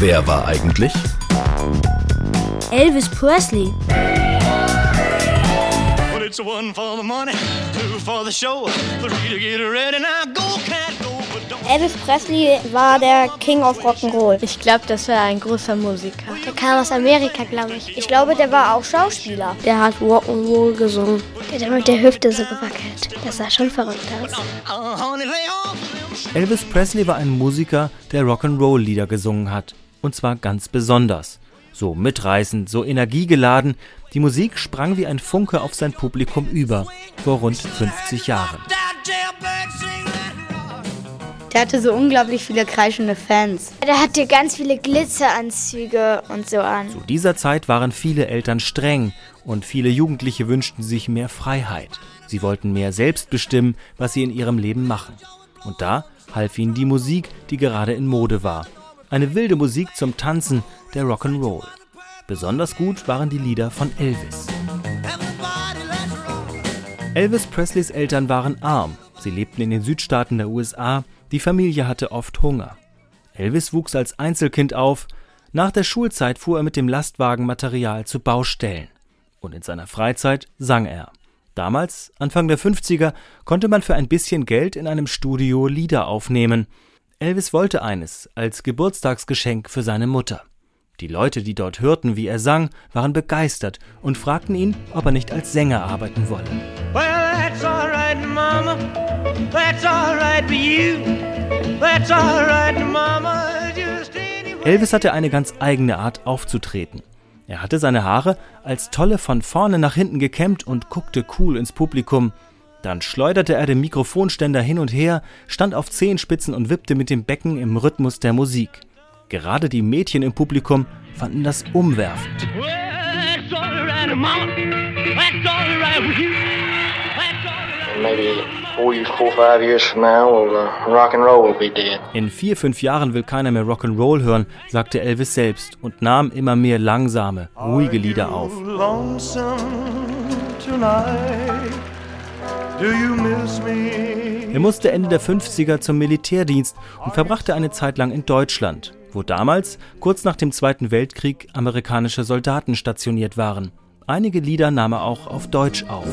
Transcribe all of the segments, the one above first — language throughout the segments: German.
Wer war eigentlich? Elvis Presley. Well, it's one for the money, two for the show, three to get ready. Now Elvis Presley war der King of Rock'n'Roll. Ich glaube, das war ein großer Musiker. Der kam aus Amerika, glaube ich. Ich glaube, der war auch Schauspieler. Der hat Rock'n'Roll gesungen. Der hat mit der Hüfte so gewackelt. Das sah schon verrückt aus. Elvis Presley war ein Musiker, der Rock'n'Roll-Lieder gesungen hat. Und zwar ganz besonders. So mitreißend, so energiegeladen. Die Musik sprang wie ein Funke auf sein Publikum über. Vor rund 50 Jahren. Der hatte so unglaublich viele kreischende Fans. Der hatte ganz viele Glitzeranzüge und so an. Zu dieser Zeit waren viele Eltern streng und viele Jugendliche wünschten sich mehr Freiheit. Sie wollten mehr selbst bestimmen, was sie in ihrem Leben machen. Und da half ihnen die Musik, die gerade in Mode war. Eine wilde Musik zum Tanzen, der Rock'n'Roll. Besonders gut waren die Lieder von Elvis. Elvis Presleys Eltern waren arm. Sie lebten in den Südstaaten der USA. Die Familie hatte oft Hunger. Elvis wuchs als Einzelkind auf. Nach der Schulzeit fuhr er mit dem Lastwagen Material zu Baustellen. Und in seiner Freizeit sang er. Damals, Anfang der 50er, konnte man für ein bisschen Geld in einem Studio Lieder aufnehmen. Elvis wollte eines als Geburtstagsgeschenk für seine Mutter. Die Leute, die dort hörten, wie er sang, waren begeistert und fragten ihn, ob er nicht als Sänger arbeiten wolle. Well, right, Mama. That's all right for you. That's all right, Mama. Elvis hatte eine ganz eigene Art aufzutreten. Er hatte seine Haare als Tolle von vorne nach hinten gekämmt und guckte cool ins Publikum. Dann schleuderte er den Mikrofonständer hin und her, stand auf Zehenspitzen und wippte mit dem Becken im Rhythmus der Musik. Gerade die Mädchen im Publikum fanden das umwerfend. Well, In vier, fünf Jahren will keiner mehr Rock'n'Roll hören, sagte Elvis selbst und nahm immer mehr langsame, ruhige Lieder auf. lonesome tonight? Do you miss me? Er musste Ende der 50er zum Militärdienst und verbrachte eine Zeit lang in Deutschland, wo damals, kurz nach dem Zweiten Weltkrieg, amerikanische Soldaten stationiert waren. Einige Lieder nahm er auch auf Deutsch auf.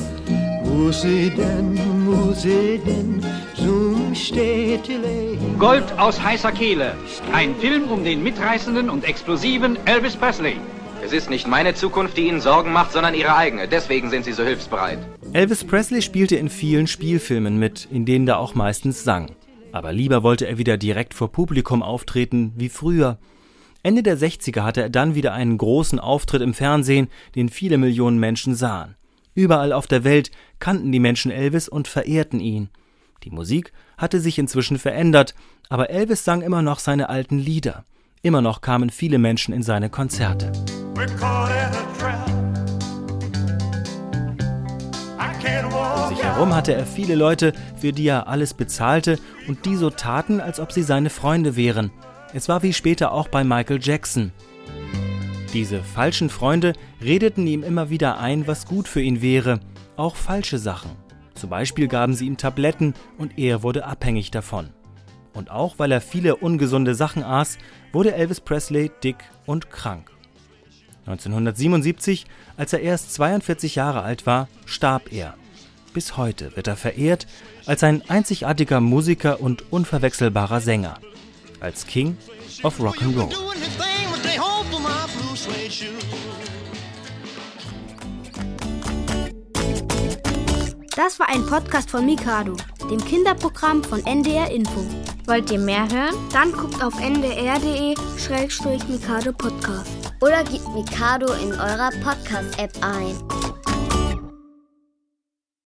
Gold aus heißer Kehle. Ein Film um den mitreißenden und explosiven Elvis Presley. Es ist nicht meine Zukunft, die Ihnen Sorgen macht, sondern Ihre eigene. Deswegen sind Sie so hilfsbereit. Elvis Presley spielte in vielen Spielfilmen mit, in denen er auch meistens sang. Aber lieber wollte er wieder direkt vor Publikum auftreten, wie früher. Ende der 60er hatte er dann wieder einen großen Auftritt im Fernsehen, den viele Millionen Menschen sahen. Überall auf der Welt kannten die Menschen Elvis und verehrten ihn. Die Musik hatte sich inzwischen verändert, aber Elvis sang immer noch seine alten Lieder. Immer noch kamen viele Menschen in seine Konzerte. Um sich herum hatte er viele Leute, für die er alles bezahlte und die so taten, als ob sie seine Freunde wären. Es war wie später auch bei Michael Jackson. Diese falschen Freunde redeten ihm immer wieder ein, was gut für ihn wäre, auch falsche Sachen. Zum Beispiel gaben sie ihm Tabletten und er wurde abhängig davon. Und auch weil er viele ungesunde Sachen aß, wurde Elvis Presley dick und krank. 1977, als er erst 42 Jahre alt war, starb er. Bis heute wird er verehrt als ein einzigartiger Musiker und unverwechselbarer Sänger. Als King of Rock'n'Roll. Suede shoe. Das war ein Podcast von Mikado, dem Kinderprogramm von NDR Info. Wollt ihr mehr hören? Dann guckt auf ndr.de-mikado Podcast. Oder gebt Mikado in eurer Podcast-App ein.